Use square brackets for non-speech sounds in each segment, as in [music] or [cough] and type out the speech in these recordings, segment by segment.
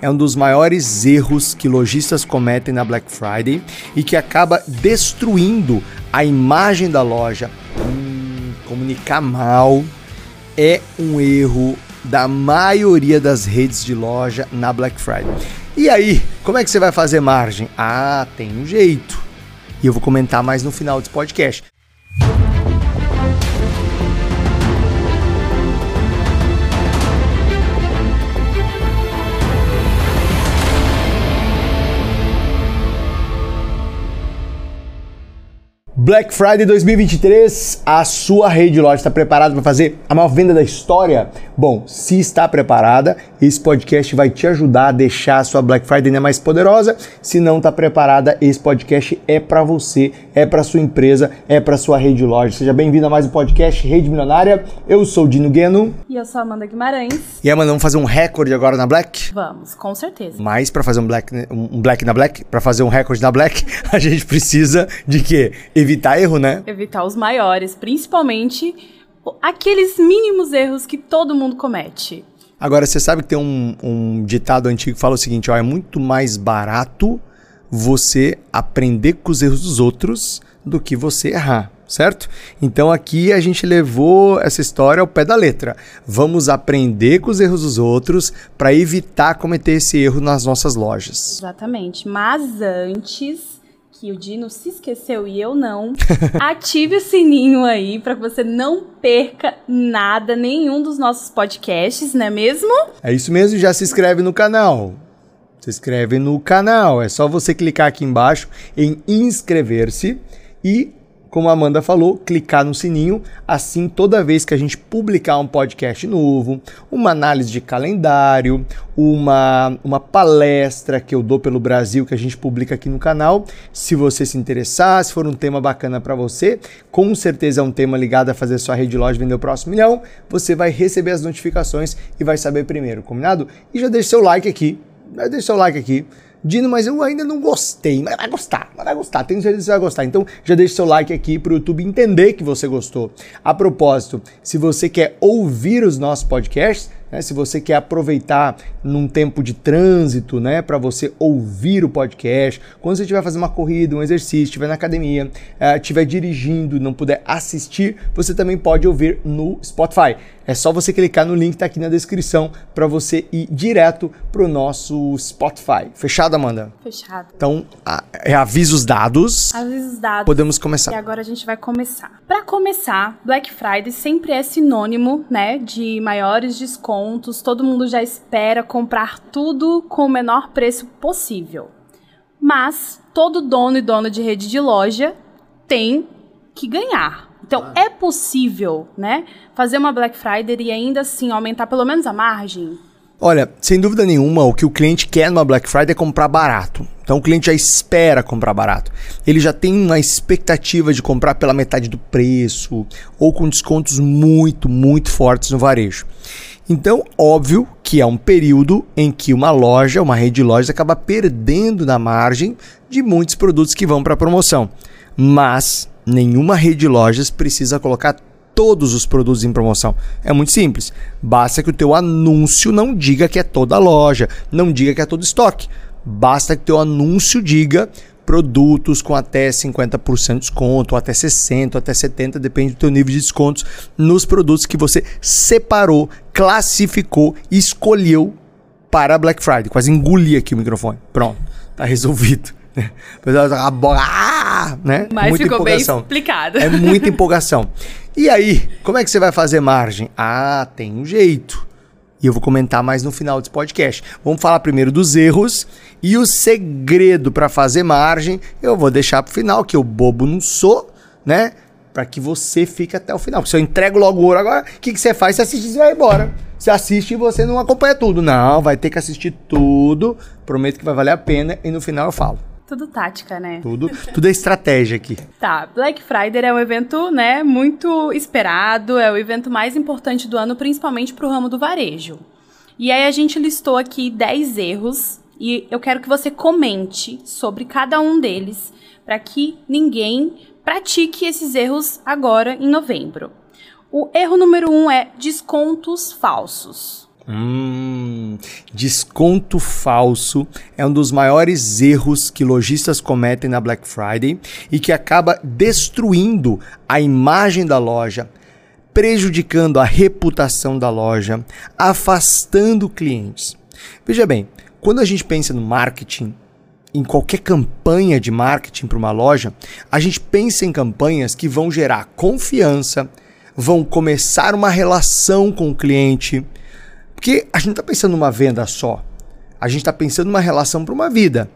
É um dos maiores erros que lojistas cometem na Black Friday e que acaba destruindo a imagem da loja. Hum, comunicar mal é um erro da maioria das redes de loja na Black Friday. E aí, como é que você vai fazer margem? Ah, tem um jeito. E eu vou comentar mais no final desse podcast. Black Friday 2023, a sua rede de loja está preparada para fazer a maior venda da história? Bom, se está preparada, esse podcast vai te ajudar a deixar a sua Black Friday ainda mais poderosa. Se não está preparada, esse podcast é para você, é para sua empresa, é para sua rede de loja. Seja bem-vindo a mais um podcast Rede Milionária. Eu sou o Dino Gueno. E eu sou a Amanda Guimarães. E Amanda, vamos fazer um recorde agora na Black? Vamos, com certeza. Mas para fazer um Black, um Black na Black, para fazer um recorde na Black, [laughs] a gente precisa de quê? Evitar evitar erro, né? Evitar os maiores, principalmente aqueles mínimos erros que todo mundo comete. Agora, você sabe que tem um, um ditado antigo que fala o seguinte: ó, é muito mais barato você aprender com os erros dos outros do que você errar, certo? Então aqui a gente levou essa história ao pé da letra. Vamos aprender com os erros dos outros para evitar cometer esse erro nas nossas lojas. Exatamente. Mas antes que o Dino se esqueceu e eu não, [laughs] ative o sininho aí para que você não perca nada, nenhum dos nossos podcasts, não é mesmo? É isso mesmo, já se inscreve no canal. Se inscreve no canal, é só você clicar aqui embaixo em inscrever-se e como a Amanda falou, clicar no sininho. Assim, toda vez que a gente publicar um podcast novo, uma análise de calendário, uma, uma palestra que eu dou pelo Brasil que a gente publica aqui no canal, se você se interessar, se for um tema bacana para você, com certeza é um tema ligado a fazer sua rede de loja vender o próximo milhão, você vai receber as notificações e vai saber primeiro, combinado? E já deixa seu like aqui, já deixa seu like aqui Dino, mas eu ainda não gostei. Mas vai gostar, vai gostar. Tenho certeza que você vai gostar. Então já deixe seu like aqui para o YouTube entender que você gostou. A propósito, se você quer ouvir os nossos podcasts, né, se você quer aproveitar num tempo de trânsito, né, para você ouvir o podcast, quando você estiver fazendo uma corrida, um exercício, estiver na academia, eh, estiver dirigindo, não puder assistir, você também pode ouvir no Spotify. É só você clicar no link que está aqui na descrição para você ir direto para o nosso Spotify. Fechado, Amanda? Fechado. Então, a, é avisos dados. Avisos dados. Podemos começar. E agora a gente vai começar. Para começar, Black Friday sempre é sinônimo, né, de maiores descontos. Todo mundo já espera comprar tudo com o menor preço possível. Mas todo dono e dona de rede de loja tem que ganhar. Então, ah. é possível, né, fazer uma Black Friday e ainda assim aumentar pelo menos a margem? Olha, sem dúvida nenhuma, o que o cliente quer numa Black Friday é comprar barato. Então o cliente já espera comprar barato. Ele já tem uma expectativa de comprar pela metade do preço ou com descontos muito, muito fortes no varejo. Então, óbvio que é um período em que uma loja, uma rede de lojas, acaba perdendo na margem de muitos produtos que vão para promoção. Mas nenhuma rede de lojas precisa colocar todos os produtos em promoção. É muito simples. Basta que o teu anúncio não diga que é toda a loja, não diga que é todo estoque. Basta que o teu anúncio diga produtos com até 50% de desconto, ou até 60%, ou até 70%, depende do teu nível de descontos, nos produtos que você separou, classificou, escolheu para Black Friday. Quase engoli aqui o microfone. Pronto, tá resolvido. [laughs] Ah, né? Mas muita ficou empolgação. bem explicado. É muita [laughs] empolgação. E aí, como é que você vai fazer margem? Ah, tem um jeito. Eu vou comentar mais no final desse podcast. Vamos falar primeiro dos erros e o segredo para fazer margem. Eu vou deixar para o final, que eu bobo não sou, né? Para que você fique até o final. Porque se eu entrego logo o ouro agora, o que, que você faz? Você assiste e vai embora. Você assiste e você não acompanha tudo. Não, vai ter que assistir tudo. Prometo que vai valer a pena e no final eu falo. Tudo tática, né? Tudo, tudo é estratégia aqui. Tá, Black Friday é um evento, né, muito esperado, é o evento mais importante do ano, principalmente para o ramo do varejo. E aí a gente listou aqui 10 erros e eu quero que você comente sobre cada um deles para que ninguém pratique esses erros agora em novembro. O erro número um é descontos falsos. Hum, desconto falso é um dos maiores erros que lojistas cometem na Black Friday e que acaba destruindo a imagem da loja, prejudicando a reputação da loja, afastando clientes. Veja bem, quando a gente pensa no marketing, em qualquer campanha de marketing para uma loja, a gente pensa em campanhas que vão gerar confiança, vão começar uma relação com o cliente. Porque a gente está pensando numa venda só. A gente está pensando numa relação para uma vida.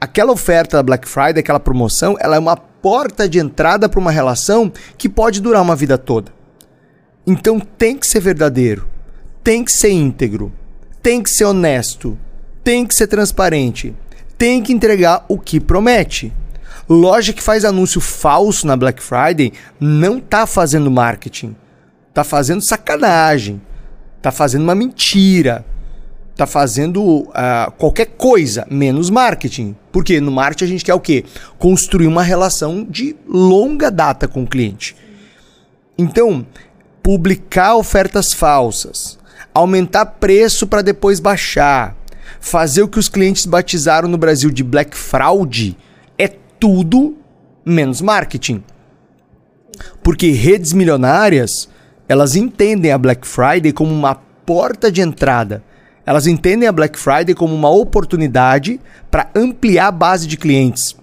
Aquela oferta da Black Friday, aquela promoção, ela é uma porta de entrada para uma relação que pode durar uma vida toda. Então tem que ser verdadeiro, tem que ser íntegro, tem que ser honesto, tem que ser transparente, tem que entregar o que promete. Loja que faz anúncio falso na Black Friday não tá fazendo marketing, tá fazendo sacanagem, tá fazendo uma mentira, tá fazendo uh, qualquer coisa menos marketing. Porque no marketing a gente quer o quê? Construir uma relação de longa data com o cliente. Então, publicar ofertas falsas, aumentar preço para depois baixar, fazer o que os clientes batizaram no Brasil de black fraud é tudo menos marketing. Porque redes milionárias, elas entendem a Black Friday como uma porta de entrada. Elas entendem a Black Friday como uma oportunidade para ampliar a base de clientes,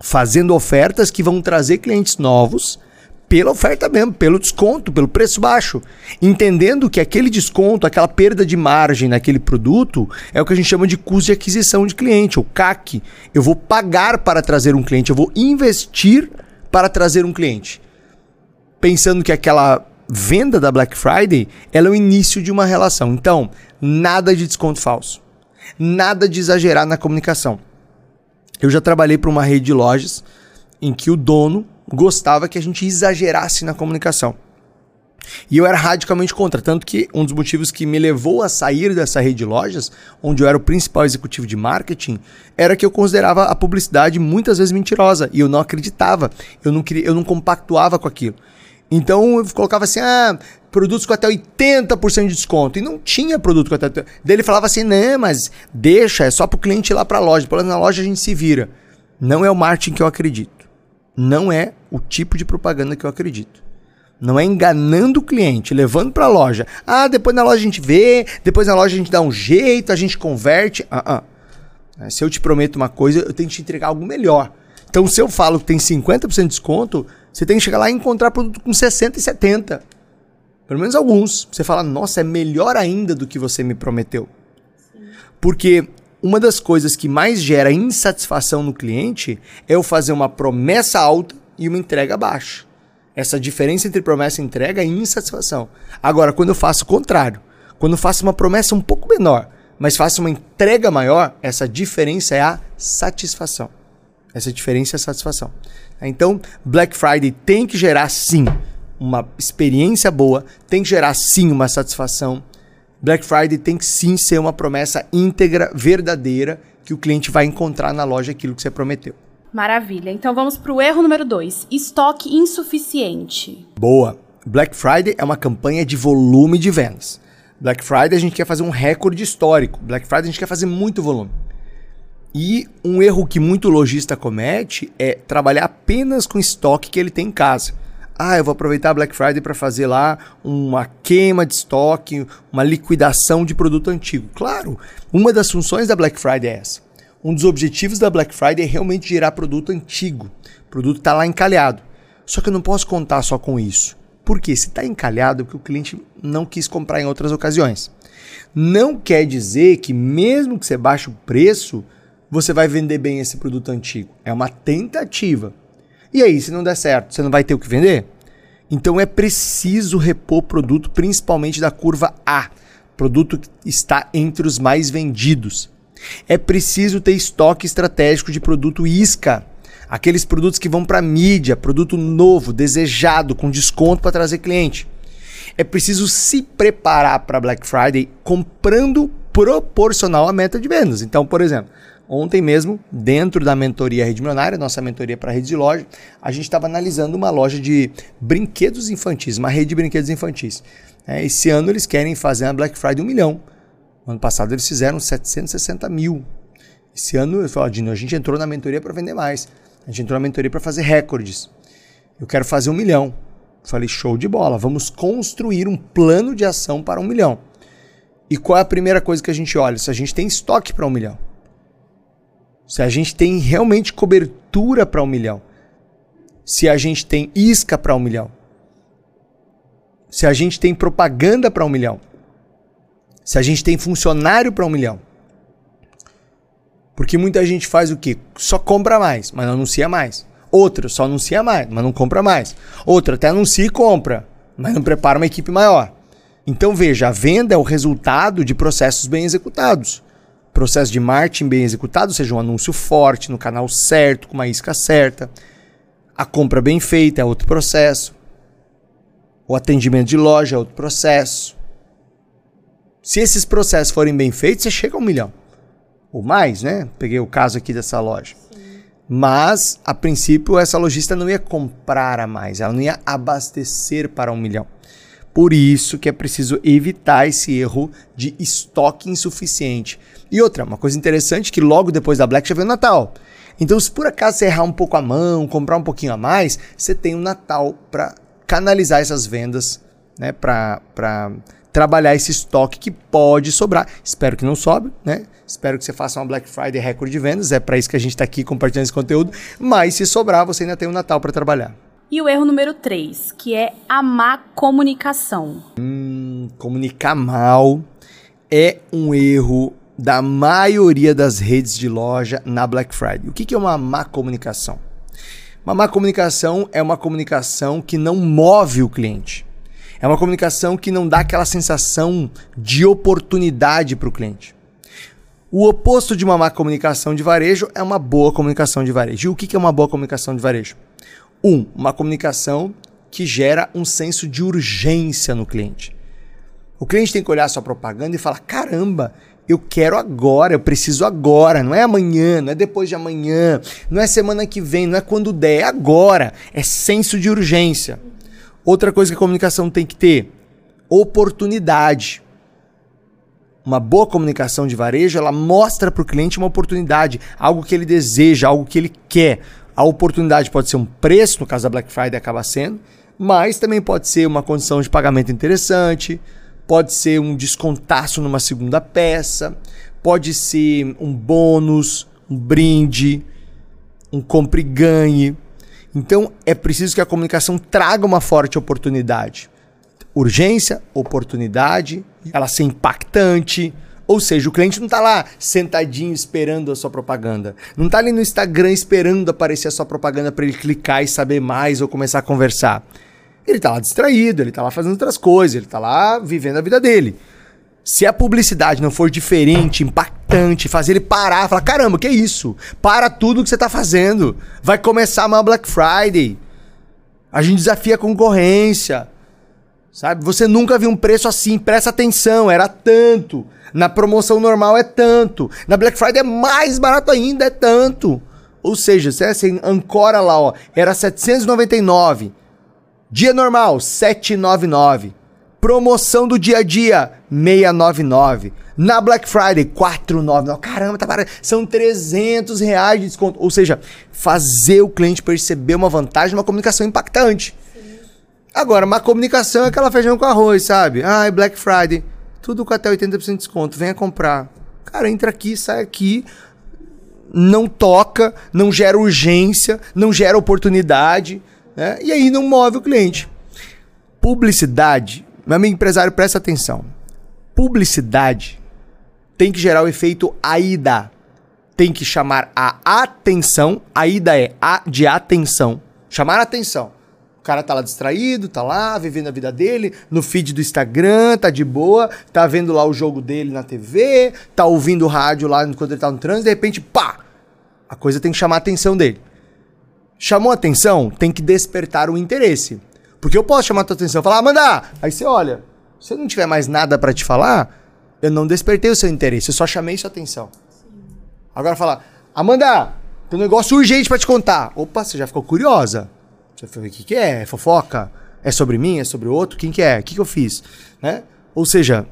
fazendo ofertas que vão trazer clientes novos pela oferta mesmo, pelo desconto, pelo preço baixo. Entendendo que aquele desconto, aquela perda de margem naquele produto é o que a gente chama de custo de aquisição de cliente, o CAC. Eu vou pagar para trazer um cliente, eu vou investir para trazer um cliente. Pensando que aquela venda da Black Friday ela é o início de uma relação. Então, nada de desconto falso. Nada de exagerar na comunicação. Eu já trabalhei para uma rede de lojas em que o dono gostava que a gente exagerasse na comunicação. E eu era radicalmente contra, tanto que um dos motivos que me levou a sair dessa rede de lojas, onde eu era o principal executivo de marketing, era que eu considerava a publicidade muitas vezes mentirosa e eu não acreditava, eu não queria, eu não compactuava com aquilo. Então eu colocava assim: "Ah, produtos com até 80% de desconto". E não tinha produto com até Daí ele falava assim: "Não, mas deixa, é só pro cliente ir lá para a loja, depois na loja a gente se vira". Não é o marketing que eu acredito não é o tipo de propaganda que eu acredito. Não é enganando o cliente, levando para a loja. Ah, depois na loja a gente vê, depois na loja a gente dá um jeito, a gente converte. Ah, ah. Se eu te prometo uma coisa, eu tenho que te entregar algo melhor. Então, se eu falo que tem 50% de desconto, você tem que chegar lá e encontrar produto com 60% e 70%. Pelo menos alguns. Você fala, nossa, é melhor ainda do que você me prometeu. Porque uma das coisas que mais gera insatisfação no cliente é eu fazer uma promessa alta e uma entrega baixa. Essa diferença entre promessa e entrega é insatisfação. Agora, quando eu faço o contrário, quando eu faço uma promessa um pouco menor, mas faço uma entrega maior, essa diferença é a satisfação. Essa diferença é a satisfação. Então, Black Friday tem que gerar sim uma experiência boa, tem que gerar sim uma satisfação, Black Friday tem que sim ser uma promessa íntegra, verdadeira, que o cliente vai encontrar na loja aquilo que você prometeu. Maravilha. Então vamos para o erro número 2: estoque insuficiente. Boa. Black Friday é uma campanha de volume de vendas. Black Friday a gente quer fazer um recorde histórico. Black Friday a gente quer fazer muito volume. E um erro que muito lojista comete é trabalhar apenas com estoque que ele tem em casa ah, eu vou aproveitar a Black Friday para fazer lá uma queima de estoque, uma liquidação de produto antigo. Claro, uma das funções da Black Friday é essa. Um dos objetivos da Black Friday é realmente gerar produto antigo. O produto está lá encalhado. Só que eu não posso contar só com isso. Por quê? Se está encalhado é porque o cliente não quis comprar em outras ocasiões. Não quer dizer que mesmo que você baixe o preço, você vai vender bem esse produto antigo. É uma tentativa. E aí, se não der certo, você não vai ter o que vender? Então é preciso repor produto, principalmente da curva A, produto que está entre os mais vendidos. É preciso ter estoque estratégico de produto isca, aqueles produtos que vão para mídia, produto novo, desejado, com desconto para trazer cliente. É preciso se preparar para Black Friday comprando proporcional à meta de vendas. Então, por exemplo, Ontem mesmo, dentro da mentoria Rede Milionária, nossa mentoria para rede de loja, a gente estava analisando uma loja de brinquedos infantis, uma rede de brinquedos infantis. É, esse ano eles querem fazer a Black Friday um milhão. Ano passado eles fizeram 760 mil. Esse ano eu falo, Dino, a gente entrou na mentoria para vender mais. A gente entrou na mentoria para fazer recordes. Eu quero fazer um milhão. Falei, show de bola, vamos construir um plano de ação para um milhão. E qual é a primeira coisa que a gente olha? Se a gente tem estoque para um milhão. Se a gente tem realmente cobertura para um milhão. Se a gente tem isca para um milhão. Se a gente tem propaganda para um milhão. Se a gente tem funcionário para um milhão. Porque muita gente faz o quê? Só compra mais, mas não anuncia mais. Outra só anuncia mais, mas não compra mais. Outra até anuncia e compra, mas não prepara uma equipe maior. Então veja, a venda é o resultado de processos bem executados. Processo de marketing bem executado, ou seja, um anúncio forte no canal certo, com uma isca certa. A compra bem feita é outro processo. O atendimento de loja é outro processo. Se esses processos forem bem feitos, você chega a um milhão. Ou mais, né? Peguei o caso aqui dessa loja. Mas, a princípio, essa lojista não ia comprar a mais, ela não ia abastecer para um milhão. Por isso que é preciso evitar esse erro de estoque insuficiente. E outra, uma coisa interessante que logo depois da Black já vem o Natal. Então, se por acaso você errar um pouco a mão, comprar um pouquinho a mais, você tem o Natal para canalizar essas vendas, né? Para trabalhar esse estoque que pode sobrar. Espero que não sobre, né? Espero que você faça uma Black Friday recorde de vendas. É para isso que a gente está aqui compartilhando esse conteúdo. Mas se sobrar, você ainda tem o Natal para trabalhar. E o erro número 3, que é a má comunicação. Hum, comunicar mal é um erro da maioria das redes de loja na Black Friday. O que é uma má comunicação? Uma má comunicação é uma comunicação que não move o cliente. É uma comunicação que não dá aquela sensação de oportunidade para o cliente. O oposto de uma má comunicação de varejo é uma boa comunicação de varejo. E o que é uma boa comunicação de varejo? Um, uma comunicação que gera um senso de urgência no cliente. O cliente tem que olhar sua propaganda e falar: caramba, eu quero agora, eu preciso agora, não é amanhã, não é depois de amanhã, não é semana que vem, não é quando der, é agora. É senso de urgência. Outra coisa que a comunicação tem que ter: oportunidade uma boa comunicação de varejo, ela mostra para o cliente uma oportunidade, algo que ele deseja, algo que ele quer. A oportunidade pode ser um preço, no caso da Black Friday acaba sendo, mas também pode ser uma condição de pagamento interessante, pode ser um descontaço numa segunda peça, pode ser um bônus, um brinde, um compre e ganhe. Então é preciso que a comunicação traga uma forte oportunidade urgência, oportunidade, ela ser impactante. Ou seja, o cliente não está lá sentadinho esperando a sua propaganda. Não está ali no Instagram esperando aparecer a sua propaganda para ele clicar e saber mais ou começar a conversar. Ele está lá distraído, ele está lá fazendo outras coisas, ele está lá vivendo a vida dele. Se a publicidade não for diferente, impactante, fazer ele parar, falar: caramba, que isso? Para tudo que você está fazendo. Vai começar uma Black Friday. A gente desafia a concorrência. Sabe? Você nunca viu um preço assim, presta atenção, era tanto. Na promoção normal é tanto. Na Black Friday é mais barato ainda, é tanto. Ou seja, você assim, ancora lá, ó, era 799. Dia normal, 799. Promoção do dia a dia, 699. Na Black Friday, 499. Caramba, tá barato. São 300 reais de desconto. Ou seja, fazer o cliente perceber uma vantagem, uma comunicação impactante. Agora, má comunicação é aquela feijão com arroz, sabe? Ai, Black Friday. Tudo com até 80% de desconto. Venha comprar. Cara, entra aqui, sai aqui. Não toca, não gera urgência, não gera oportunidade. Né? E aí não move o cliente. Publicidade. Meu amigo empresário, presta atenção. Publicidade tem que gerar o efeito AIDA. Tem que chamar a atenção. AIDA é A de atenção. Chamar a atenção. O cara tá lá distraído, tá lá, vivendo a vida dele, no feed do Instagram, tá de boa, tá vendo lá o jogo dele na TV, tá ouvindo o rádio lá enquanto ele tá no trânsito, de repente, pá! A coisa tem que chamar a atenção dele. Chamou a atenção, tem que despertar o interesse. Porque eu posso chamar a tua atenção falar, Amanda, aí você olha, se eu não tiver mais nada para te falar, eu não despertei o seu interesse, eu só chamei sua atenção. Sim. Agora fala, Amanda, tem um negócio urgente para te contar. Opa, você já ficou curiosa. Você falou, o que, que é? Fofoca? É sobre mim? É sobre o outro? Quem que é? O que, que eu fiz? Né? Ou seja,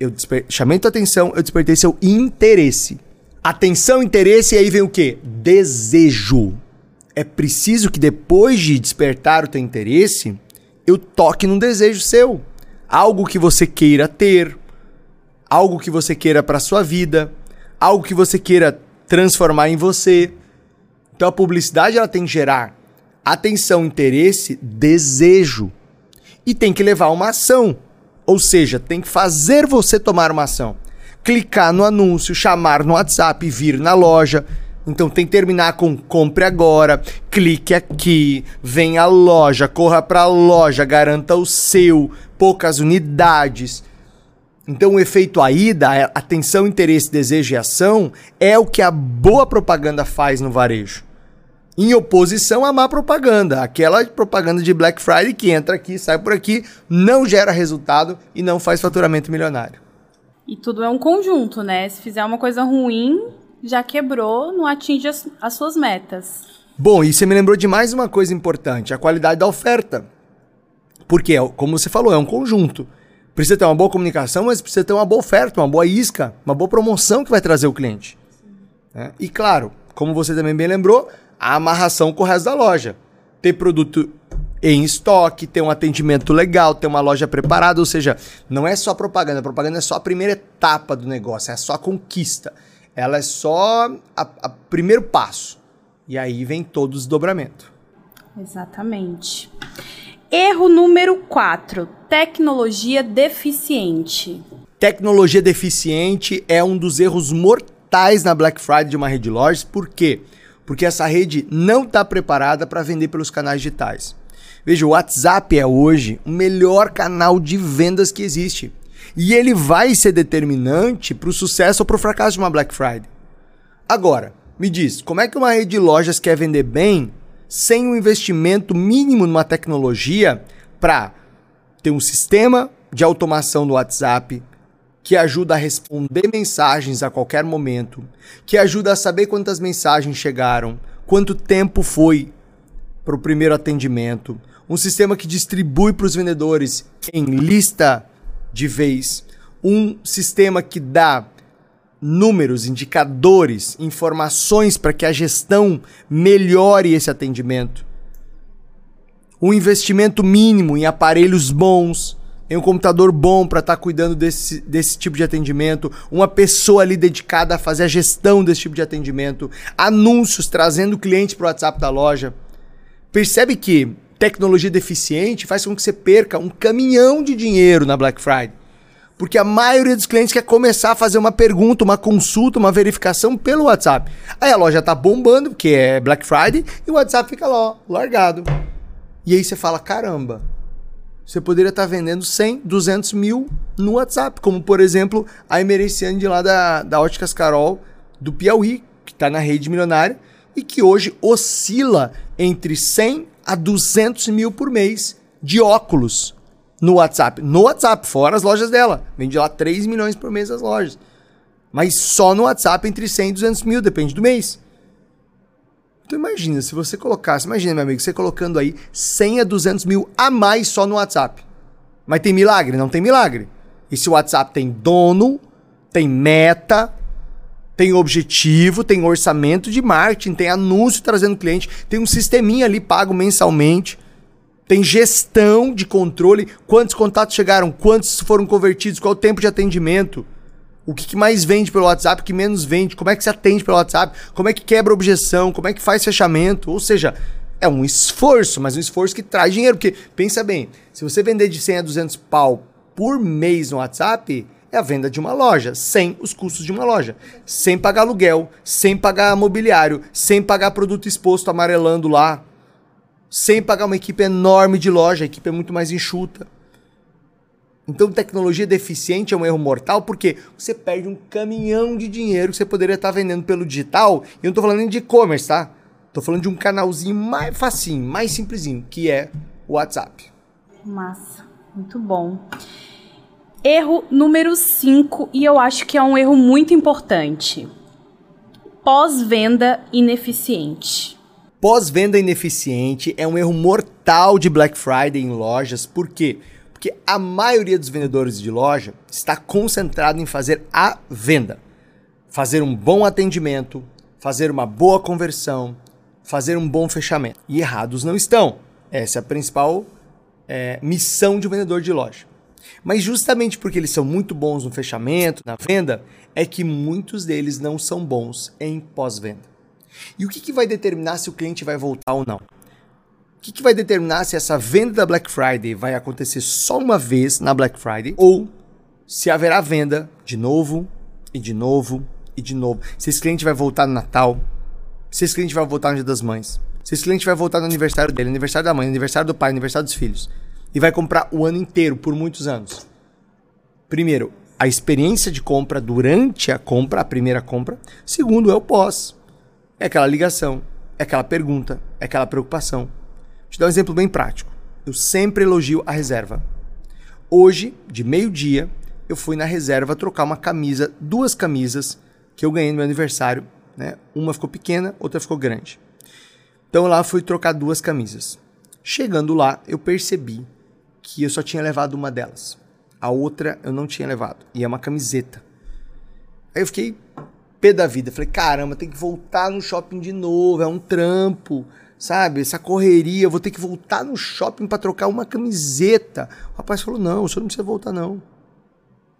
eu desper... chamei tua atenção, eu despertei seu interesse. Atenção, interesse, e aí vem o quê? Desejo. É preciso que depois de despertar o teu interesse, eu toque num desejo seu. Algo que você queira ter, algo que você queira para sua vida, algo que você queira transformar em você. Então a publicidade ela tem que gerar atenção, interesse, desejo. E tem que levar uma ação. Ou seja, tem que fazer você tomar uma ação. Clicar no anúncio, chamar no WhatsApp, vir na loja. Então tem que terminar com compre agora, clique aqui, vem à loja, corra para a loja, garanta o seu, poucas unidades. Então o efeito AIDA, atenção, interesse, desejo e ação, é o que a boa propaganda faz no varejo em oposição à má propaganda. Aquela propaganda de Black Friday que entra aqui, sai por aqui, não gera resultado e não faz faturamento milionário. E tudo é um conjunto, né? Se fizer uma coisa ruim, já quebrou, não atinge as, as suas metas. Bom, e você me lembrou de mais uma coisa importante: a qualidade da oferta. Porque, como você falou, é um conjunto. Precisa ter uma boa comunicação, mas precisa ter uma boa oferta, uma boa isca, uma boa promoção que vai trazer o cliente. É? E claro, como você também bem lembrou, a amarração com o resto da loja. Ter produto em estoque, ter um atendimento legal, ter uma loja preparada, ou seja, não é só propaganda, a propaganda é só a primeira etapa do negócio, é só a conquista. Ela é só o primeiro passo. E aí vem todo o desdobramento. Exatamente. Erro número 4: tecnologia deficiente. Tecnologia deficiente é um dos erros mortais na Black Friday de uma rede de lojas, por quê? Porque essa rede não está preparada para vender pelos canais digitais. Veja, o WhatsApp é hoje o melhor canal de vendas que existe. E ele vai ser determinante para o sucesso ou para o fracasso de uma Black Friday. Agora, me diz, como é que uma rede de lojas quer vender bem sem um investimento mínimo numa tecnologia para ter um sistema de automação no WhatsApp, que ajuda a responder mensagens a qualquer momento, que ajuda a saber quantas mensagens chegaram, quanto tempo foi para o primeiro atendimento, um sistema que distribui para os vendedores em lista de vez, um sistema que dá números, indicadores, informações para que a gestão melhore esse atendimento. Um investimento mínimo em aparelhos bons, em um computador bom para estar tá cuidando desse, desse tipo de atendimento, uma pessoa ali dedicada a fazer a gestão desse tipo de atendimento, anúncios trazendo clientes para o WhatsApp da loja. Percebe que tecnologia deficiente faz com que você perca um caminhão de dinheiro na Black Friday. Porque a maioria dos clientes quer começar a fazer uma pergunta, uma consulta, uma verificação pelo WhatsApp. Aí a loja tá bombando, porque é Black Friday, e o WhatsApp fica lá, ó, largado. E aí você fala: caramba, você poderia estar vendendo 100, 200 mil no WhatsApp, como por exemplo a Emereciane de lá da, da Óticas Carol do Piauí, que está na rede milionária e que hoje oscila entre 100 a 200 mil por mês de óculos no WhatsApp. No WhatsApp, fora as lojas dela. Vende lá 3 milhões por mês as lojas. Mas só no WhatsApp entre 100 e 200 mil, depende do mês. Então imagina, se você colocasse, imagina, meu amigo, você colocando aí 100 a 200 mil a mais só no WhatsApp. Mas tem milagre? Não tem milagre. E se o WhatsApp tem dono, tem meta, tem objetivo, tem orçamento de marketing, tem anúncio trazendo cliente, tem um sisteminha ali pago mensalmente, tem gestão de controle, quantos contatos chegaram, quantos foram convertidos, qual o tempo de atendimento. O que, mais vende pelo WhatsApp, o que menos vende, como é que se atende pelo WhatsApp, como é que quebra objeção, como é que faz fechamento. Ou seja, é um esforço, mas um esforço que traz dinheiro. Porque, pensa bem, se você vender de 100 a 200 pau por mês no WhatsApp, é a venda de uma loja, sem os custos de uma loja. Sem pagar aluguel, sem pagar mobiliário, sem pagar produto exposto amarelando lá, sem pagar uma equipe enorme de loja, a equipe é muito mais enxuta. Então, tecnologia deficiente é um erro mortal porque você perde um caminhão de dinheiro que você poderia estar vendendo pelo digital. E eu não estou falando de e-commerce, tá? Estou falando de um canalzinho mais facinho, mais simplesinho, que é o WhatsApp. Massa, muito bom. Erro número 5, e eu acho que é um erro muito importante. Pós-venda ineficiente. Pós-venda ineficiente é um erro mortal mortal de Black Friday em lojas. Por quê? Porque a maioria dos vendedores de loja está concentrado em fazer a venda. Fazer um bom atendimento, fazer uma boa conversão, fazer um bom fechamento. E errados não estão. Essa é a principal é, missão de um vendedor de loja. Mas justamente porque eles são muito bons no fechamento, na venda, é que muitos deles não são bons em pós-venda. E o que, que vai determinar se o cliente vai voltar ou não? O que, que vai determinar se essa venda da Black Friday vai acontecer só uma vez na Black Friday ou se haverá venda de novo e de novo e de novo? Se esse cliente vai voltar no Natal, se esse cliente vai voltar no Dia das Mães, se esse cliente vai voltar no aniversário dele, aniversário da mãe, aniversário do pai, aniversário dos filhos, e vai comprar o ano inteiro por muitos anos. Primeiro, a experiência de compra durante a compra, a primeira compra. Segundo, é o pós. É aquela ligação, é aquela pergunta, é aquela preocupação. Te dar um exemplo bem prático. Eu sempre elogio a reserva. Hoje, de meio-dia, eu fui na reserva trocar uma camisa, duas camisas que eu ganhei no meu aniversário. Né? Uma ficou pequena, outra ficou grande. Então lá fui trocar duas camisas. Chegando lá, eu percebi que eu só tinha levado uma delas. A outra eu não tinha levado. E é uma camiseta. Aí eu fiquei pé da vida. Falei, caramba, tem que voltar no shopping de novo. É um trampo, sabe? Essa correria. Vou ter que voltar no shopping para trocar uma camiseta. O rapaz falou: não, o senhor não precisa voltar, não.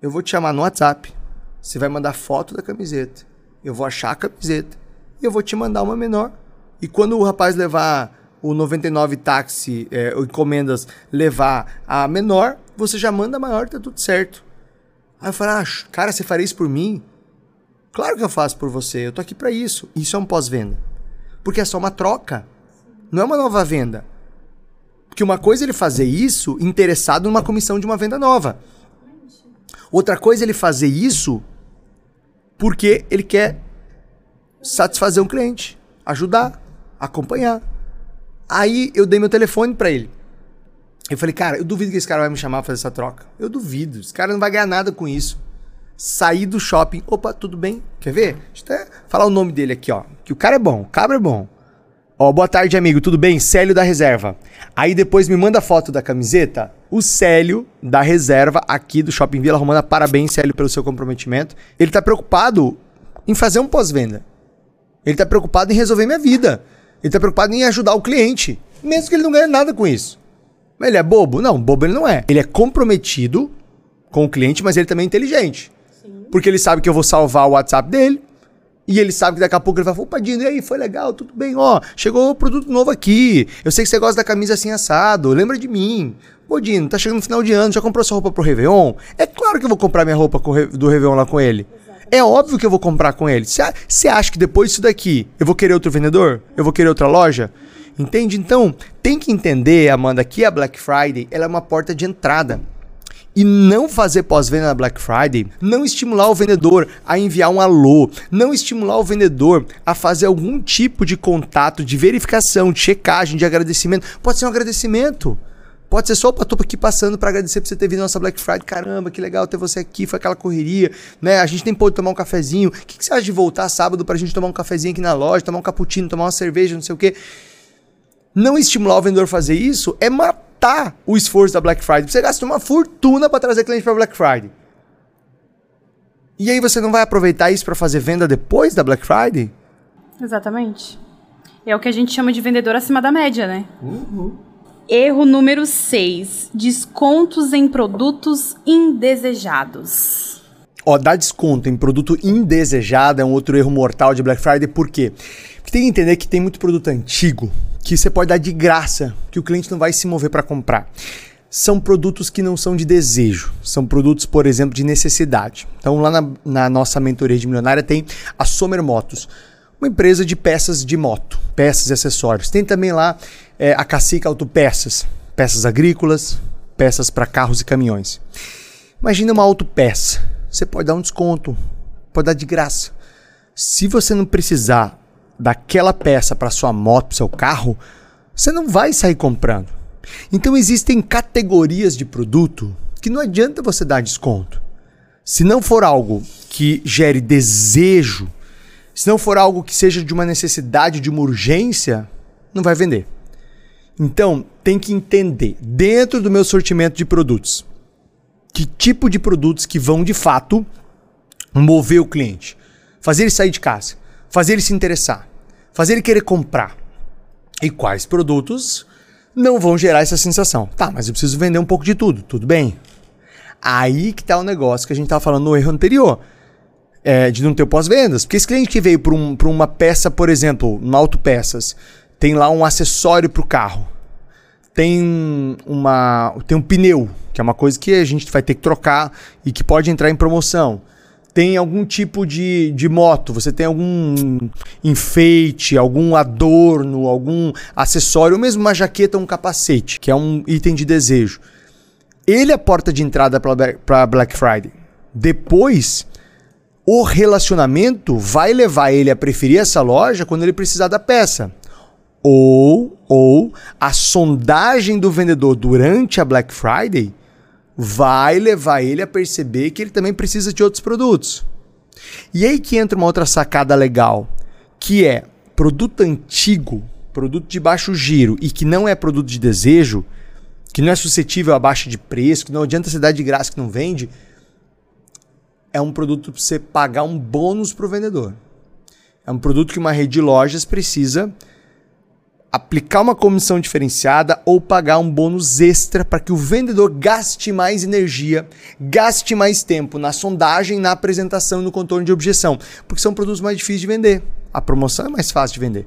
Eu vou te chamar no WhatsApp. Você vai mandar foto da camiseta. Eu vou achar a camiseta. E eu vou te mandar uma menor. E quando o rapaz levar o 99 táxi, é, encomendas, levar a menor, você já manda a maior, tá tudo certo. Aí eu falei, ah, cara, você faria isso por mim? Claro que eu faço por você, eu tô aqui para isso. Isso é um pós-venda. Porque é só uma troca. Não é uma nova venda. Porque uma coisa é ele fazer isso interessado numa comissão de uma venda nova. Outra coisa é ele fazer isso porque ele quer satisfazer um cliente, ajudar acompanhar. Aí eu dei meu telefone para ele. Eu falei, cara, eu duvido que esse cara vai me chamar pra fazer essa troca. Eu duvido. Esse cara não vai ganhar nada com isso. Saí do shopping. Opa, tudo bem? Quer ver? Deixa eu até falar o nome dele aqui, ó. Que o cara é bom, o cabra é bom. Ó, boa tarde, amigo. Tudo bem? Célio da reserva. Aí depois me manda a foto da camiseta. O Célio da reserva aqui do Shopping Vila Romana. Parabéns, Célio, pelo seu comprometimento. Ele tá preocupado em fazer um pós-venda. Ele tá preocupado em resolver minha vida. Ele está preocupado em ajudar o cliente, mesmo que ele não ganhe nada com isso. Mas ele é bobo? Não, bobo ele não é. Ele é comprometido com o cliente, mas ele também é inteligente. Sim. Porque ele sabe que eu vou salvar o WhatsApp dele. E ele sabe que daqui a pouco ele vai falar, opa, Dino, e aí, foi legal, tudo bem, ó, chegou o produto novo aqui. Eu sei que você gosta da camisa assim assado, lembra de mim. Pô, Dino, tá chegando no final de ano, já comprou sua roupa pro Réveillon? É claro que eu vou comprar minha roupa do Réveillon lá com ele. É óbvio que eu vou comprar com ele. Você acha que depois disso daqui eu vou querer outro vendedor? Eu vou querer outra loja? Entende? Então, tem que entender, Amanda, que a Black Friday ela é uma porta de entrada. E não fazer pós-venda na Black Friday, não estimular o vendedor a enviar um alô, não estimular o vendedor a fazer algum tipo de contato, de verificação, de checagem, de agradecimento. Pode ser um agradecimento. Pode ser só o Patupa aqui passando para agradecer por você ter vindo na nossa Black Friday. Caramba, que legal ter você aqui, foi aquela correria, né? A gente tem pôde tomar um cafezinho. O que, que você acha de voltar sábado pra gente tomar um cafezinho aqui na loja, tomar um cappuccino, tomar uma cerveja, não sei o quê? Não estimular o vendedor a fazer isso é matar o esforço da Black Friday. Você gasta uma fortuna para trazer cliente para Black Friday. E aí você não vai aproveitar isso para fazer venda depois da Black Friday? Exatamente. É o que a gente chama de vendedor acima da média, né? Uhum. Erro número 6. Descontos em produtos indesejados. Ó, dar desconto em produto indesejado é um outro erro mortal de Black Friday, por quê? Porque tem que entender que tem muito produto antigo que você pode dar de graça, que o cliente não vai se mover para comprar. São produtos que não são de desejo, são produtos, por exemplo, de necessidade. Então, lá na, na nossa mentoria de milionária tem a Somer Motos uma empresa de peças de moto, peças e acessórios. Tem também lá é, a Cacica Autopeças, peças agrícolas, peças para carros e caminhões. Imagina uma autopeça. Você pode dar um desconto, pode dar de graça. Se você não precisar daquela peça para sua moto, para seu carro, você não vai sair comprando. Então existem categorias de produto que não adianta você dar desconto. Se não for algo que gere desejo se não for algo que seja de uma necessidade, de uma urgência, não vai vender. Então, tem que entender, dentro do meu sortimento de produtos, que tipo de produtos que vão de fato mover o cliente, fazer ele sair de casa, fazer ele se interessar, fazer ele querer comprar. E quais produtos não vão gerar essa sensação? Tá, mas eu preciso vender um pouco de tudo, tudo bem. Aí que tá o negócio que a gente estava falando no erro anterior. É, de não ter pós-vendas. Porque esse cliente que veio para um, uma peça, por exemplo, no autopeças, tem lá um acessório para o carro. Tem, uma, tem um pneu, que é uma coisa que a gente vai ter que trocar e que pode entrar em promoção tem algum tipo de, de moto, você tem algum enfeite, algum adorno, algum acessório, ou mesmo uma jaqueta ou um capacete, que é um item de desejo. Ele é a porta de entrada para Black Friday. Depois, o relacionamento vai levar ele a preferir essa loja quando ele precisar da peça. Ou, ou a sondagem do vendedor durante a Black Friday vai levar ele a perceber que ele também precisa de outros produtos. E aí que entra uma outra sacada legal, que é produto antigo, produto de baixo giro e que não é produto de desejo, que não é suscetível a baixa de preço, que não adianta você dar de graça que não vende, é um produto para você pagar um bônus para o vendedor. É um produto que uma rede de lojas precisa aplicar uma comissão diferenciada ou pagar um bônus extra para que o vendedor gaste mais energia, gaste mais tempo na sondagem, na apresentação e no contorno de objeção, porque são produtos mais difíceis de vender. A promoção é mais fácil de vender.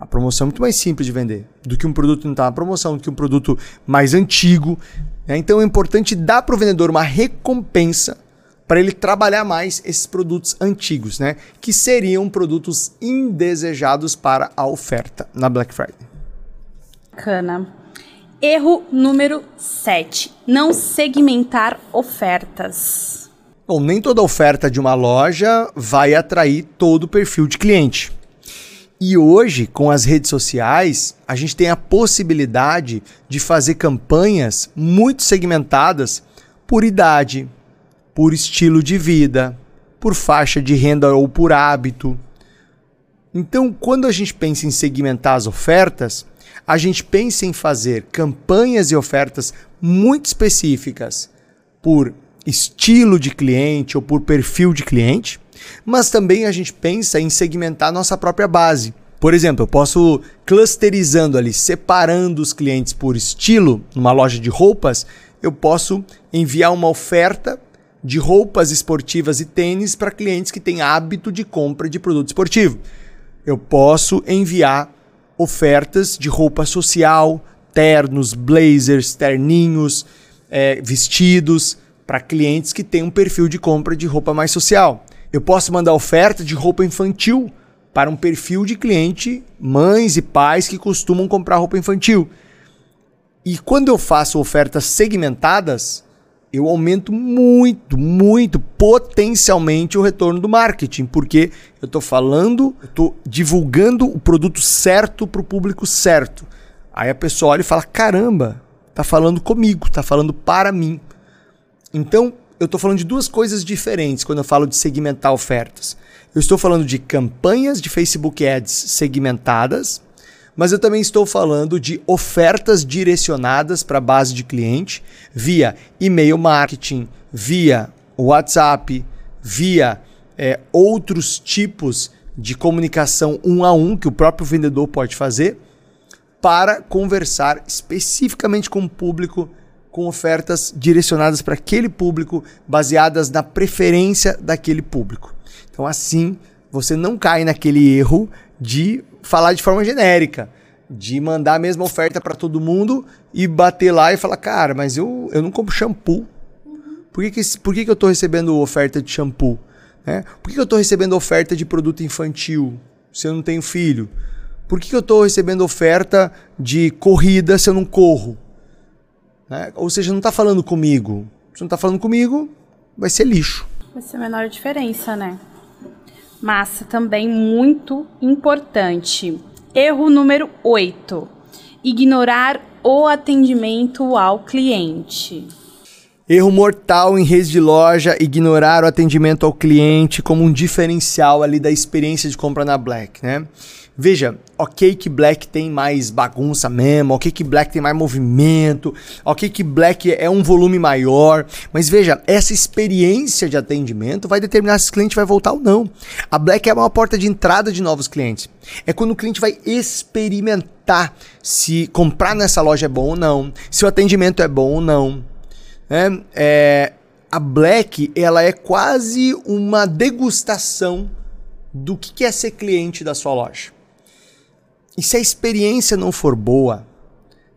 A promoção é muito mais simples de vender do que um produto que não está na promoção, do que um produto mais antigo. Né? Então é importante dar para o vendedor uma recompensa para ele trabalhar mais esses produtos antigos, né? Que seriam produtos indesejados para a oferta na Black Friday. Bacana. Erro número 7. Não segmentar ofertas. Bom, nem toda oferta de uma loja vai atrair todo o perfil de cliente. E hoje, com as redes sociais, a gente tem a possibilidade de fazer campanhas muito segmentadas por idade, por estilo de vida, por faixa de renda ou por hábito. Então, quando a gente pensa em segmentar as ofertas, a gente pensa em fazer campanhas e ofertas muito específicas por estilo de cliente ou por perfil de cliente, mas também a gente pensa em segmentar nossa própria base. Por exemplo, eu posso clusterizando ali, separando os clientes por estilo, numa loja de roupas, eu posso enviar uma oferta de roupas esportivas e tênis para clientes que têm hábito de compra de produto esportivo. Eu posso enviar ofertas de roupa social, ternos, blazers, terninhos, é, vestidos para clientes que têm um perfil de compra de roupa mais social. Eu posso mandar oferta de roupa infantil para um perfil de cliente, mães e pais que costumam comprar roupa infantil. E quando eu faço ofertas segmentadas, eu aumento muito, muito, potencialmente o retorno do marketing, porque eu estou falando, estou divulgando o produto certo para o público certo. Aí a pessoa olha e fala: caramba, tá falando comigo, tá falando para mim. Então, eu estou falando de duas coisas diferentes quando eu falo de segmentar ofertas. Eu estou falando de campanhas de Facebook Ads segmentadas mas eu também estou falando de ofertas direcionadas para a base de cliente via e-mail marketing, via WhatsApp, via é, outros tipos de comunicação um a um que o próprio vendedor pode fazer para conversar especificamente com o público com ofertas direcionadas para aquele público, baseadas na preferência daquele público. Então, assim, você não cai naquele erro de falar de forma genérica, de mandar a mesma oferta para todo mundo e bater lá e falar, cara, mas eu, eu não compro shampoo. Por que, que, por que, que eu estou recebendo oferta de shampoo? Né? Por que, que eu estou recebendo oferta de produto infantil se eu não tenho filho? Por que, que eu estou recebendo oferta de corrida se eu não corro? Né? Ou seja, não está falando comigo. Se não está falando comigo, vai ser lixo. Vai ser a menor diferença, né? Massa também muito importante. Erro número 8. Ignorar o atendimento ao cliente. Erro mortal em redes de loja, ignorar o atendimento ao cliente como um diferencial ali da experiência de compra na Black, né? Veja, ok que Black tem mais bagunça mesmo, ok que Black tem mais movimento, ok que Black é um volume maior, mas veja, essa experiência de atendimento vai determinar se o cliente vai voltar ou não. A Black é uma porta de entrada de novos clientes. É quando o cliente vai experimentar se comprar nessa loja é bom ou não, se o atendimento é bom ou não. É, é, a Black ela é quase uma degustação do que é ser cliente da sua loja. E se a experiência não for boa,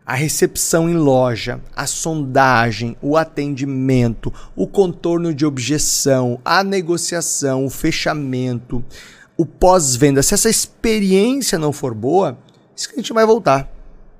a recepção em loja, a sondagem, o atendimento, o contorno de objeção, a negociação, o fechamento, o pós-venda, se essa experiência não for boa, esse cliente vai voltar.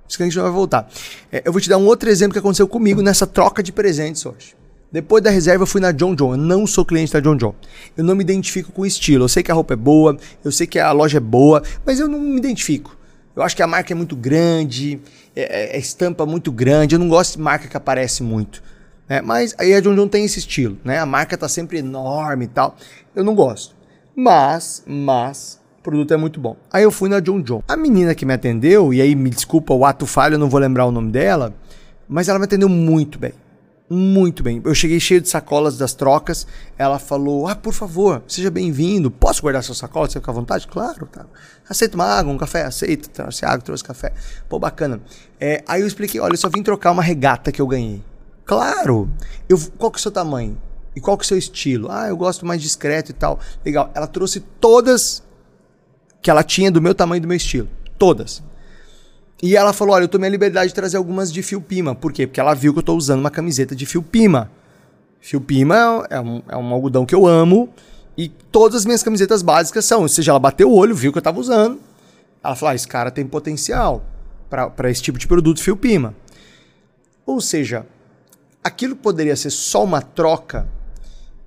Esse cliente não vai voltar. É, eu vou te dar um outro exemplo que aconteceu comigo nessa troca de presentes hoje. Depois da reserva, eu fui na John John. Eu não sou cliente da John John. Eu não me identifico com o estilo. Eu sei que a roupa é boa, eu sei que a loja é boa, mas eu não me identifico. Eu acho que a marca é muito grande, é, é, é estampa muito grande. Eu não gosto de marca que aparece muito. Né? Mas aí a John John tem esse estilo, né? A marca tá sempre enorme e tal. Eu não gosto. Mas, mas, produto é muito bom. Aí eu fui na John John. A menina que me atendeu, e aí me desculpa o ato falho, eu não vou lembrar o nome dela, mas ela me atendeu muito bem muito bem. Eu cheguei cheio de sacolas das trocas. Ela falou: Ah, por favor, seja bem-vindo. Posso guardar sua sacola? Você fica à vontade? Claro, tá. Aceita uma água, um café? Aceita. Trouxe água, trouxe café. Pô, bacana. É, aí eu expliquei: Olha, eu só vim trocar uma regata que eu ganhei. Claro. Eu, qual que é o seu tamanho? E qual que é o seu estilo? Ah, eu gosto mais discreto e tal. Legal. Ela trouxe todas que ela tinha do meu tamanho e do meu estilo. Todas. E ela falou: Olha, eu tomei a liberdade de trazer algumas de fio pima. Por quê? Porque ela viu que eu estou usando uma camiseta de fio pima. Fio pima é um, é um algodão que eu amo. E todas as minhas camisetas básicas são. Ou seja, ela bateu o olho, viu que eu estava usando. Ela falou: ah, esse cara tem potencial para esse tipo de produto fio pima. Ou seja, aquilo que poderia ser só uma troca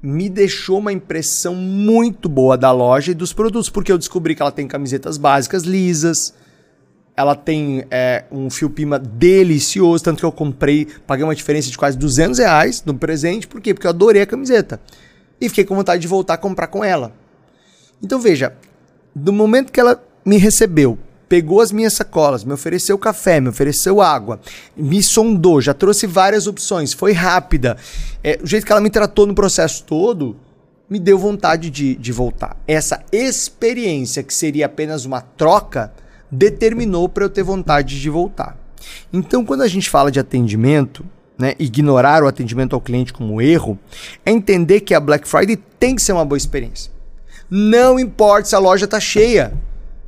me deixou uma impressão muito boa da loja e dos produtos, porque eu descobri que ela tem camisetas básicas lisas ela tem é, um fio pima delicioso, tanto que eu comprei, paguei uma diferença de quase 200 reais no presente. Por quê? Porque eu adorei a camiseta. E fiquei com vontade de voltar a comprar com ela. Então veja, do momento que ela me recebeu, pegou as minhas sacolas, me ofereceu café, me ofereceu água, me sondou, já trouxe várias opções, foi rápida. É, o jeito que ela me tratou no processo todo me deu vontade de, de voltar. Essa experiência, que seria apenas uma troca, determinou para eu ter vontade de voltar. Então, quando a gente fala de atendimento, né, ignorar o atendimento ao cliente como erro, é entender que a Black Friday tem que ser uma boa experiência. Não importa se a loja está cheia,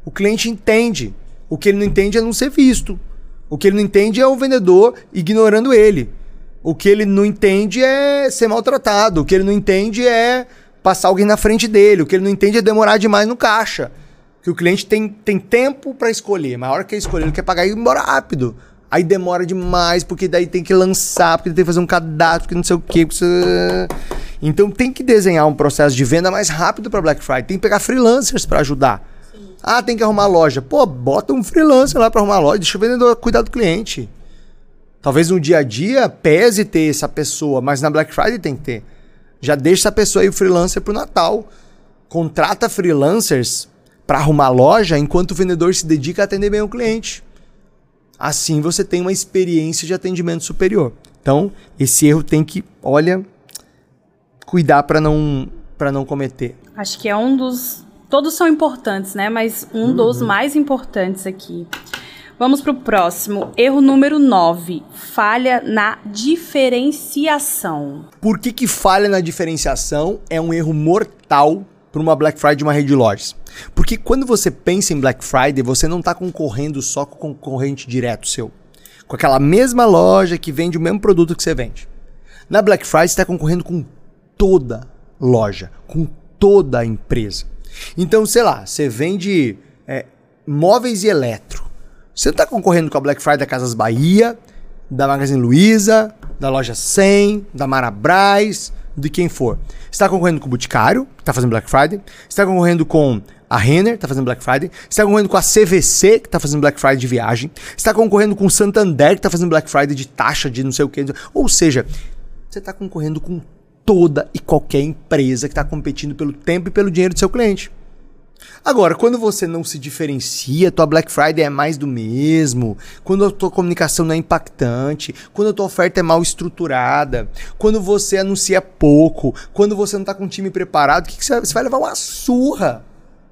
o cliente entende. O que ele não entende é não ser visto. O que ele não entende é o vendedor ignorando ele. O que ele não entende é ser maltratado. O que ele não entende é passar alguém na frente dele. O que ele não entende é demorar demais no caixa que o cliente tem, tem tempo para escolher, mas a hora que ele escolher, ele quer pagar e ir embora rápido. Aí demora demais, porque daí tem que lançar, porque tem que fazer um cadastro, porque não sei o quê. Então tem que desenhar um processo de venda mais rápido para Black Friday. Tem que pegar freelancers para ajudar. Ah, tem que arrumar loja. Pô, bota um freelancer lá para arrumar loja, deixa o vendedor cuidar do cliente. Talvez no dia a dia pese ter essa pessoa, mas na Black Friday tem que ter. Já deixa essa pessoa aí o freelancer pro Natal. Contrata freelancers para arrumar loja enquanto o vendedor se dedica a atender bem o cliente. Assim você tem uma experiência de atendimento superior. Então, esse erro tem que, olha, cuidar para não para não cometer. Acho que é um dos todos são importantes, né? Mas um uhum. dos mais importantes aqui. Vamos para o próximo. Erro número 9. Falha na diferenciação. Por que, que falha na diferenciação é um erro mortal para uma Black Friday de uma rede de lojas? Porque quando você pensa em Black Friday, você não está concorrendo só com o concorrente direto seu. Com aquela mesma loja que vende o mesmo produto que você vende. Na Black Friday, você está concorrendo com toda loja, com toda a empresa. Então, sei lá, você vende é, móveis e eletro. Você está concorrendo com a Black Friday da Casas Bahia, da Magazine Luiza, da Loja 100, da Marabras, de quem for. Está concorrendo com o Boticário, que está fazendo Black Friday. Está concorrendo com a Renner, está fazendo Black Friday. Está concorrendo com a CVC, que está fazendo Black Friday de viagem. Está concorrendo com o Santander, que está fazendo Black Friday de taxa, de não sei o que. Ou seja, você está concorrendo com toda e qualquer empresa que está competindo pelo tempo e pelo dinheiro do seu cliente. Agora, quando você não se diferencia, tua Black Friday é mais do mesmo, quando a tua comunicação não é impactante, quando a tua oferta é mal estruturada, quando você anuncia pouco, quando você não está com o time preparado, que, que você, vai, você vai levar uma surra.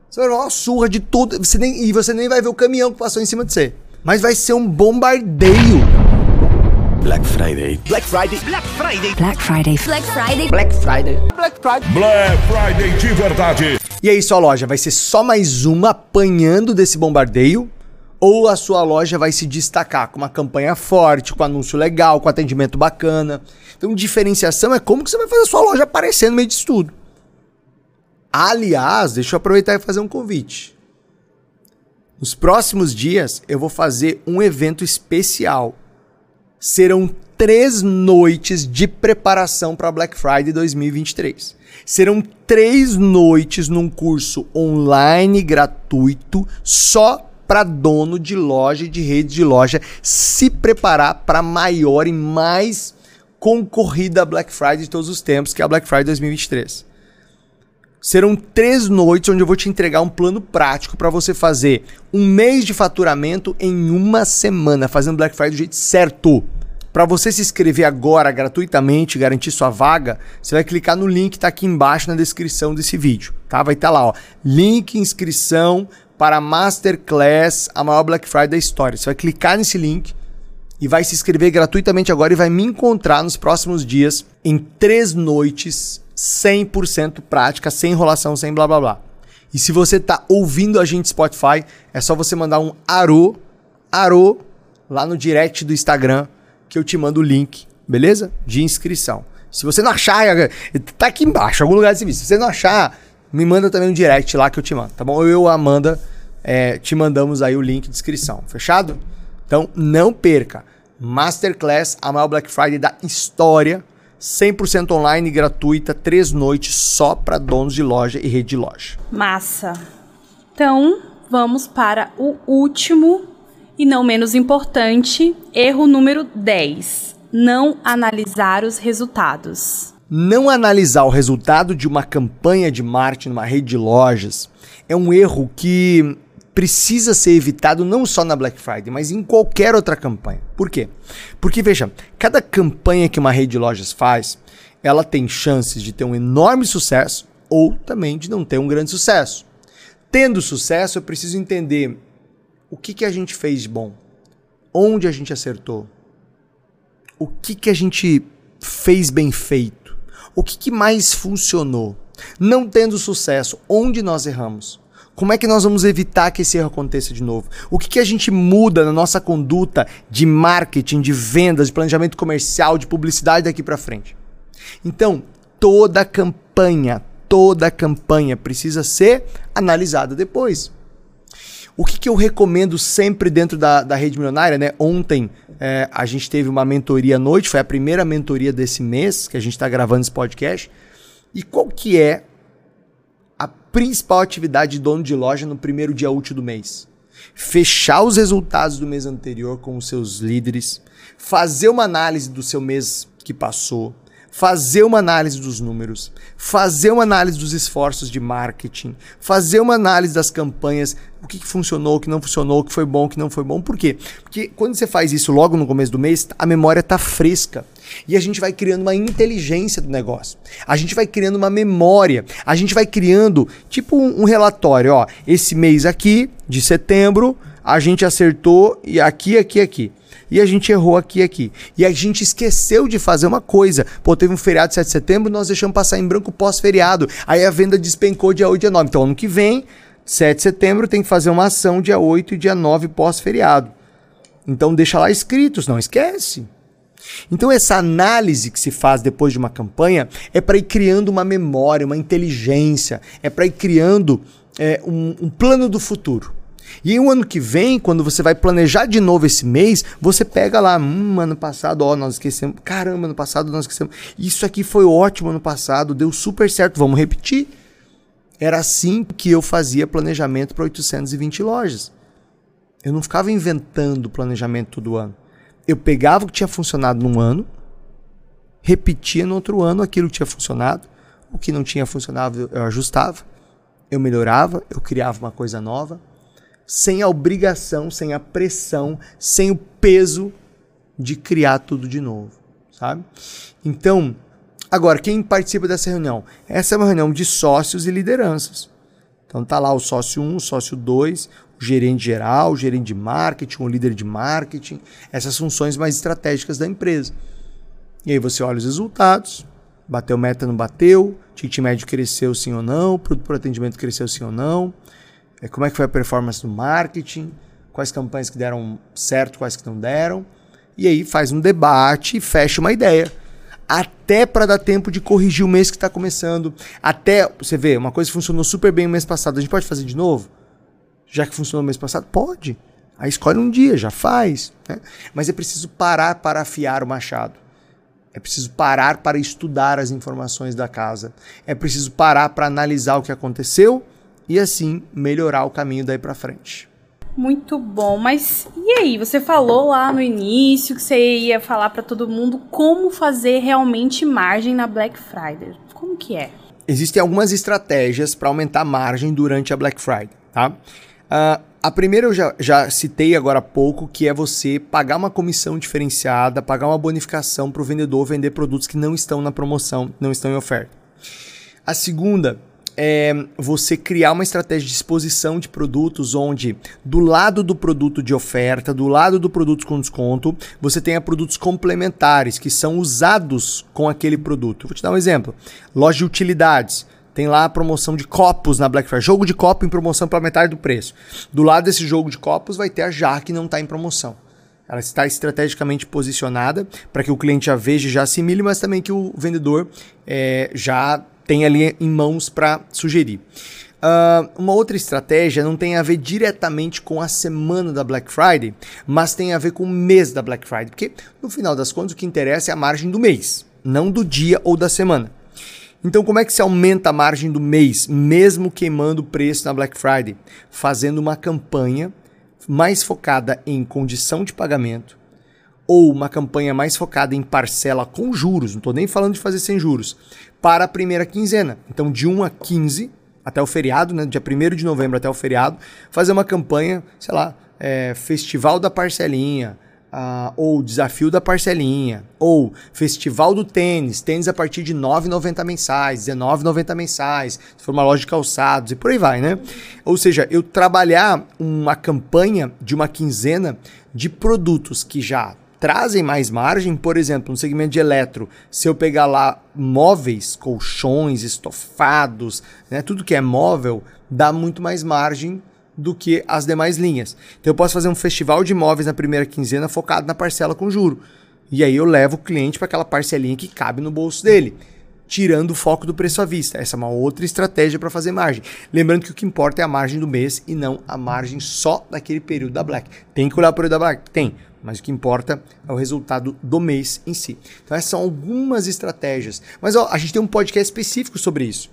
Você vai levar uma surra de todo. Você nem, e você nem vai ver o caminhão que passou em cima de você. Mas vai ser um bombardeio. Black Friday. Black Friday. Black Friday. Black Friday. Black Friday. Black Friday. Black Friday. Black Friday de verdade. E aí, sua loja vai ser só mais uma apanhando desse bombardeio? Ou a sua loja vai se destacar com uma campanha forte, com anúncio legal, com atendimento bacana? Então, diferenciação é como que você vai fazer a sua loja aparecer no meio disso tudo. Aliás, deixa eu aproveitar e fazer um convite. Nos próximos dias, eu vou fazer um evento especial serão três noites de preparação para Black Friday 2023. Serão três noites num curso online gratuito só para dono de loja e de rede de loja se preparar para a maior e mais concorrida Black Friday de todos os tempos, que é a Black Friday 2023. Serão três noites onde eu vou te entregar um plano prático para você fazer um mês de faturamento em uma semana, fazendo Black Friday do jeito certo. Para você se inscrever agora gratuitamente, garantir sua vaga, você vai clicar no link que está aqui embaixo na descrição desse vídeo, tá? Vai estar tá lá, ó, link inscrição para Masterclass, a maior Black Friday da história. Você vai clicar nesse link e vai se inscrever gratuitamente agora e vai me encontrar nos próximos dias em três noites 100% prática, sem enrolação, sem blá blá blá. E se você está ouvindo a gente Spotify, é só você mandar um arô, arô lá no direct do Instagram que eu te mando o link, beleza? De inscrição. Se você não achar, tá aqui embaixo, algum lugar desse vídeo. Se você não achar, me manda também um direct lá que eu te mando, tá bom? Eu, Amanda, é, te mandamos aí o link de inscrição, fechado? Então não perca. Masterclass, a maior Black Friday da história, 100% online, gratuita, três noites só para donos de loja e rede de loja. Massa. Então, vamos para o último e não menos importante, erro número 10: não analisar os resultados. Não analisar o resultado de uma campanha de marketing numa rede de lojas é um erro que precisa ser evitado não só na Black Friday, mas em qualquer outra campanha. Por quê? Porque veja, cada campanha que uma rede de lojas faz, ela tem chances de ter um enorme sucesso ou também de não ter um grande sucesso. Tendo sucesso, eu preciso entender o que, que a gente fez de bom? Onde a gente acertou? O que, que a gente fez bem feito? O que, que mais funcionou? Não tendo sucesso, onde nós erramos? Como é que nós vamos evitar que esse erro aconteça de novo? O que, que a gente muda na nossa conduta de marketing, de vendas, de planejamento comercial, de publicidade daqui para frente? Então, toda campanha, toda campanha precisa ser analisada depois. O que, que eu recomendo sempre dentro da, da rede milionária, né? Ontem é, a gente teve uma mentoria à noite, foi a primeira mentoria desse mês que a gente está gravando esse podcast. E qual que é principal atividade de dono de loja no primeiro dia útil do mês? Fechar os resultados do mês anterior com os seus líderes, fazer uma análise do seu mês que passou, fazer uma análise dos números, fazer uma análise dos esforços de marketing, fazer uma análise das campanhas, o que, funcionou, o que não funcionou, o que foi bom, o que não foi bom. Por quê? Porque quando você faz isso logo no começo do mês, a memória está fresca. E a gente vai criando uma inteligência do negócio. A gente vai criando uma memória. A gente vai criando tipo um, um relatório. Ó, esse mês aqui, de setembro, a gente acertou e aqui, aqui, aqui e a gente errou aqui aqui. E a gente esqueceu de fazer uma coisa. Pô, teve um feriado 7 de setembro, nós deixamos passar em branco pós-feriado. Aí a venda despencou dia 8 dia 9. Então ano que vem, 7 de setembro, tem que fazer uma ação dia 8 e dia 9 pós-feriado. Então deixa lá escritos, não esquece. Então essa análise que se faz depois de uma campanha é para ir criando uma memória, uma inteligência, é para ir criando é, um, um plano do futuro. E o ano que vem, quando você vai planejar de novo esse mês, você pega lá, hum, ano passado, ó, nós esquecemos. Caramba, ano passado nós esquecemos. Isso aqui foi ótimo ano passado, deu super certo, vamos repetir. Era assim que eu fazia planejamento para 820 lojas. Eu não ficava inventando planejamento todo ano. Eu pegava o que tinha funcionado num ano repetia no outro ano aquilo que tinha funcionado, o que não tinha funcionado eu ajustava, eu melhorava, eu criava uma coisa nova, sem a obrigação, sem a pressão, sem o peso de criar tudo de novo, sabe? Então, agora quem participa dessa reunião? Essa é uma reunião de sócios e lideranças. Então tá lá o sócio 1, o sócio 2, o gerente geral, o gerente de marketing, o líder de marketing, essas funções mais estratégicas da empresa. E aí você olha os resultados, bateu meta, não bateu, ticket médio cresceu sim ou não, produto por atendimento cresceu sim ou não, é, como é que foi a performance do marketing, quais campanhas que deram certo, quais que não deram, e aí faz um debate e fecha uma ideia. Até para dar tempo de corrigir o mês que está começando. Até, você vê, uma coisa funcionou super bem no mês passado, a gente pode fazer de novo? Já que funcionou no mês passado? Pode. Aí escolhe um dia, já faz. Né? Mas é preciso parar para afiar o machado. É preciso parar para estudar as informações da casa. É preciso parar para analisar o que aconteceu e assim melhorar o caminho daí para frente. Muito bom, mas e aí? Você falou lá no início que você ia falar para todo mundo como fazer realmente margem na Black Friday. Como que é? Existem algumas estratégias para aumentar a margem durante a Black Friday, tá? Uh, a primeira eu já, já citei agora há pouco, que é você pagar uma comissão diferenciada, pagar uma bonificação para o vendedor vender produtos que não estão na promoção, não estão em oferta. A segunda é você criar uma estratégia de exposição de produtos onde, do lado do produto de oferta, do lado do produto com desconto, você tenha produtos complementares que são usados com aquele produto. Vou te dar um exemplo: loja de utilidades. Tem lá a promoção de copos na Black Friday. Jogo de copo em promoção pela metade do preço. Do lado desse jogo de copos vai ter a jarra que não está em promoção. Ela está estrategicamente posicionada para que o cliente já veja e já assimile, mas também que o vendedor é, já tem ali em mãos para sugerir. Uh, uma outra estratégia não tem a ver diretamente com a semana da Black Friday, mas tem a ver com o mês da Black Friday, porque no final das contas o que interessa é a margem do mês, não do dia ou da semana. Então, como é que se aumenta a margem do mês, mesmo queimando o preço na Black Friday? Fazendo uma campanha mais focada em condição de pagamento, ou uma campanha mais focada em parcela com juros, não estou nem falando de fazer sem juros, para a primeira quinzena. Então, de 1 a 15, até o feriado, né, dia 1 de novembro até o feriado, fazer uma campanha, sei lá, é, Festival da Parcelinha, uh, ou Desafio da Parcelinha, ou Festival do Tênis, tênis a partir de R$ 9,90 mensais, R$ 19,90 mensais, se for uma loja de calçados e por aí vai, né? Ou seja, eu trabalhar uma campanha de uma quinzena de produtos que já trazem mais margem, por exemplo, no segmento de eletro, se eu pegar lá móveis, colchões, estofados, né, tudo que é móvel, dá muito mais margem do que as demais linhas. Então eu posso fazer um festival de imóveis na primeira quinzena focado na parcela com juro. E aí eu levo o cliente para aquela parcelinha que cabe no bolso dele, tirando o foco do preço à vista. Essa é uma outra estratégia para fazer margem. Lembrando que o que importa é a margem do mês e não a margem só daquele período da Black. Tem que olhar o período da Black? Tem mas o que importa é o resultado do mês em si. Então essas são algumas estratégias. Mas ó, a gente tem um podcast específico sobre isso.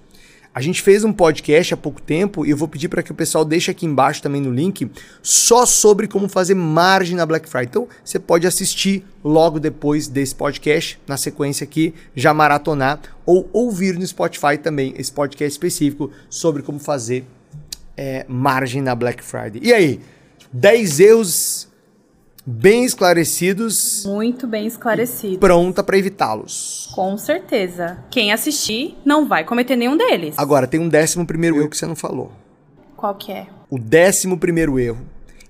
A gente fez um podcast há pouco tempo e eu vou pedir para que o pessoal deixe aqui embaixo também no link só sobre como fazer margem na Black Friday. Então você pode assistir logo depois desse podcast, na sequência aqui, já maratonar ou ouvir no Spotify também esse podcast específico sobre como fazer é, margem na Black Friday. E aí? 10 erros bem esclarecidos. Muito bem esclarecidos. Pronta para evitá-los. Com certeza. Quem assistir não vai cometer nenhum deles. Agora, tem um décimo primeiro erro que você não falou. Qual que é? O décimo primeiro erro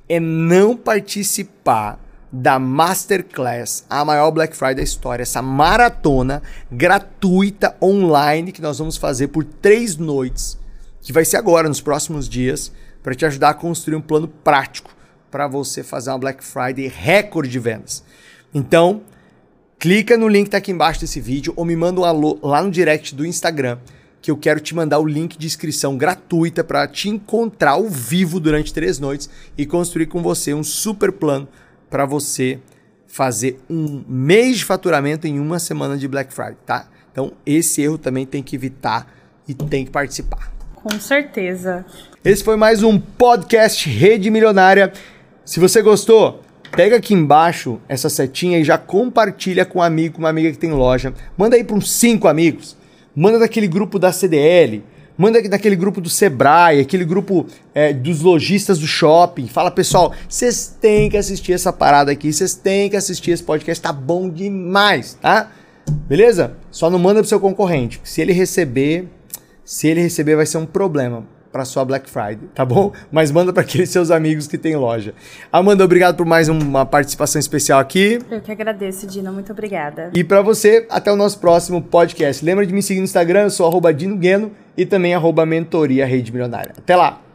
é não participar da Masterclass, a maior Black Friday da história, essa maratona gratuita online que nós vamos fazer por três noites, que vai ser agora, nos próximos dias, para te ajudar a construir um plano prático para você fazer uma Black Friday recorde de vendas. Então, clica no link que está aqui embaixo desse vídeo ou me manda um alô lá no direct do Instagram que eu quero te mandar o link de inscrição gratuita para te encontrar ao vivo durante três noites e construir com você um super plano para você fazer um mês de faturamento em uma semana de Black Friday, tá? Então, esse erro também tem que evitar e tem que participar. Com certeza. Esse foi mais um podcast Rede Milionária. Se você gostou, Pega aqui embaixo essa setinha e já compartilha com um amigo, uma amiga que tem loja. Manda aí para uns cinco amigos. Manda daquele grupo da CDL. Manda daquele grupo do Sebrae, aquele grupo é, dos lojistas do shopping. Fala, pessoal, vocês têm que assistir essa parada aqui, vocês têm que assistir esse podcast, tá bom demais, tá? Beleza? Só não manda pro seu concorrente. Se ele receber, se ele receber vai ser um problema para sua Black Friday, tá bom? Mas manda para aqueles seus amigos que têm loja. Amanda, obrigado por mais uma participação especial aqui. Eu que agradeço, Dina. Muito obrigada. E para você, até o nosso próximo podcast. Lembra de me seguir no Instagram, eu sou arroba Dino Gueno e também arroba Mentoria Rede Milionária. Até lá!